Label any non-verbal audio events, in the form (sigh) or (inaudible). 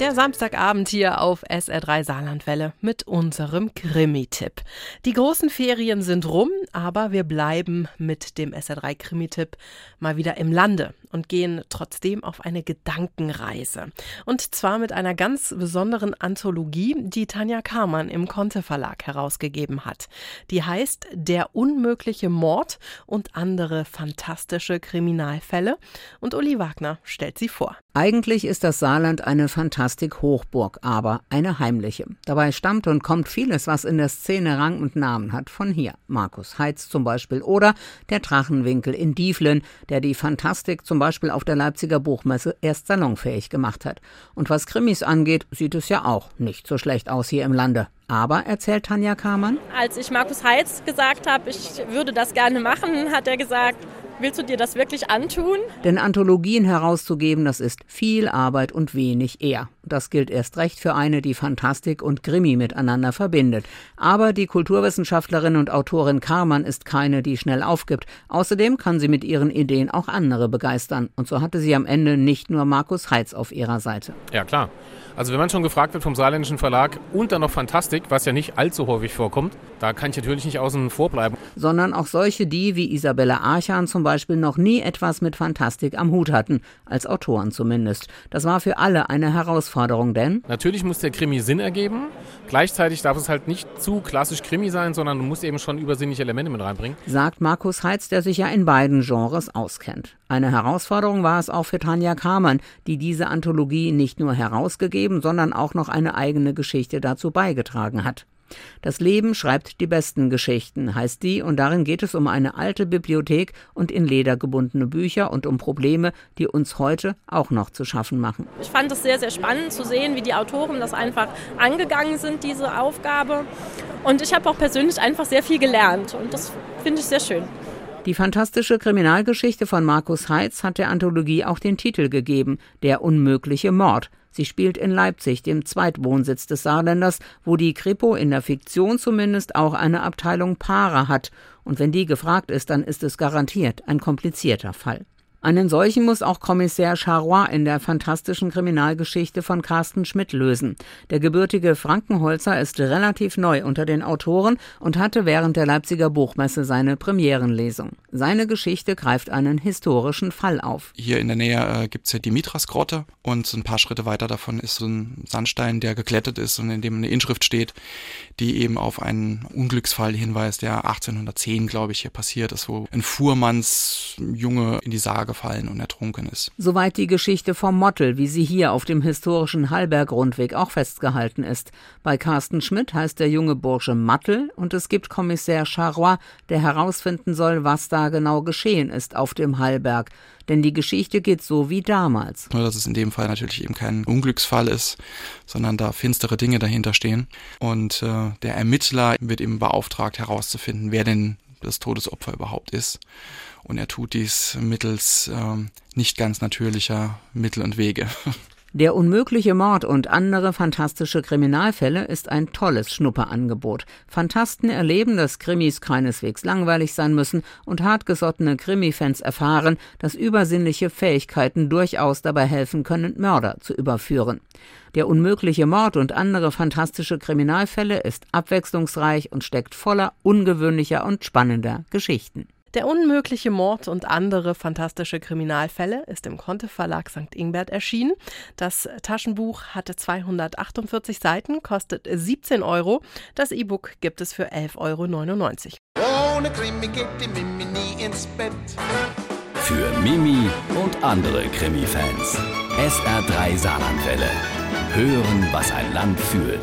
Der Samstagabend hier auf SR3 Saarlandwelle mit unserem Krimi-Tipp. Die großen Ferien sind rum, aber wir bleiben mit dem SR3 Krimi-Tipp mal wieder im Lande und gehen trotzdem auf eine Gedankenreise. Und zwar mit einer ganz besonderen Anthologie, die Tanja Karmann im Conte Verlag herausgegeben hat. Die heißt Der unmögliche Mord und andere fantastische Kriminalfälle. Und Uli Wagner stellt sie vor. Eigentlich ist das Saarland eine Fantastik-Hochburg, aber eine heimliche. Dabei stammt und kommt vieles, was in der Szene Rang und Namen hat, von hier. Markus Heitz zum Beispiel oder der Drachenwinkel in Dieflen, der die Fantastik zum Beispiel auf der Leipziger Buchmesse erst salonfähig gemacht hat. Und was Krimis angeht, sieht es ja auch nicht so schlecht aus hier im Lande. Aber, erzählt Tanja Kamann, als ich Markus Heitz gesagt habe, ich würde das gerne machen, hat er gesagt, Willst du dir das wirklich antun? Denn Anthologien herauszugeben, das ist viel Arbeit und wenig eher. Das gilt erst recht für eine, die Fantastik und Krimi miteinander verbindet. Aber die Kulturwissenschaftlerin und Autorin Karmann ist keine, die schnell aufgibt. Außerdem kann sie mit ihren Ideen auch andere begeistern. Und so hatte sie am Ende nicht nur Markus Heitz auf ihrer Seite. Ja, klar. Also wenn man schon gefragt wird vom saarländischen Verlag und dann noch Fantastik, was ja nicht allzu häufig vorkommt, da kann ich natürlich nicht außen vor bleiben. Sondern auch solche, die wie Isabella Archan zum Beispiel noch nie etwas mit Fantastik am Hut hatten, als Autoren zumindest. Das war für alle eine Herausforderung, denn natürlich muss der Krimi Sinn ergeben. Gleichzeitig darf es halt nicht zu klassisch Krimi sein, sondern du musst eben schon übersinnliche Elemente mit reinbringen. Sagt Markus Heitz, der sich ja in beiden Genres auskennt. Eine Herausforderung war es auch für Tanja Kamann, die diese Anthologie nicht nur herausgegeben, sondern auch noch eine eigene Geschichte dazu beigetragen hat. Das Leben schreibt die besten Geschichten, heißt die, und darin geht es um eine alte Bibliothek und in Leder gebundene Bücher und um Probleme, die uns heute auch noch zu schaffen machen. Ich fand es sehr, sehr spannend zu sehen, wie die Autoren das einfach angegangen sind, diese Aufgabe. Und ich habe auch persönlich einfach sehr viel gelernt und das finde ich sehr schön. Die fantastische Kriminalgeschichte von Markus Heitz hat der Anthologie auch den Titel gegeben, Der unmögliche Mord. Sie spielt in Leipzig, dem Zweitwohnsitz des Saarländers, wo die Kripo in der Fiktion zumindest auch eine Abteilung Para hat. Und wenn die gefragt ist, dann ist es garantiert ein komplizierter Fall. Einen solchen muss auch Kommissär Charrois in der fantastischen Kriminalgeschichte von Carsten Schmidt lösen. Der gebürtige Frankenholzer ist relativ neu unter den Autoren und hatte während der Leipziger Buchmesse seine Premierenlesung. Seine Geschichte greift einen historischen Fall auf. Hier in der Nähe äh, gibt's ja die Mitras-Grotte und ein paar Schritte weiter davon ist so ein Sandstein, der geklettet ist und in dem eine Inschrift steht, die eben auf einen Unglücksfall hinweist, der 1810, glaube ich, hier passiert ist, wo ein Fuhrmannsjunge in die Sage gefallen und ertrunken ist. Soweit die Geschichte vom Mottel, wie sie hier auf dem historischen Hallberg-Rundweg auch festgehalten ist. Bei Carsten Schmidt heißt der junge Bursche Mattel und es gibt Kommissär Charrois, der herausfinden soll, was da genau geschehen ist auf dem Hallberg. Denn die Geschichte geht so wie damals. Nur, dass es in dem Fall natürlich eben kein Unglücksfall ist, sondern da finstere Dinge dahinter stehen. Und äh, der Ermittler wird eben beauftragt herauszufinden, wer denn das Todesopfer überhaupt ist. Und er tut dies mittels ähm, nicht ganz natürlicher Mittel und Wege. (laughs) Der unmögliche Mord und andere fantastische Kriminalfälle ist ein tolles Schnupperangebot. Fantasten erleben, dass Krimis keineswegs langweilig sein müssen und hartgesottene Krimifans erfahren, dass übersinnliche Fähigkeiten durchaus dabei helfen können, Mörder zu überführen. Der unmögliche Mord und andere fantastische Kriminalfälle ist abwechslungsreich und steckt voller ungewöhnlicher und spannender Geschichten. Der unmögliche Mord und andere fantastische Kriminalfälle ist im Conte Verlag St. Ingbert erschienen. Das Taschenbuch hatte 248 Seiten, kostet 17 Euro. Das E-Book gibt es für 11,99 Euro. Ohne Krimi geht die Mimi nie ins Bett. Für Mimi und andere Krimi-Fans. SR3 Saarlandwelle. Hören, was ein Land fühlt.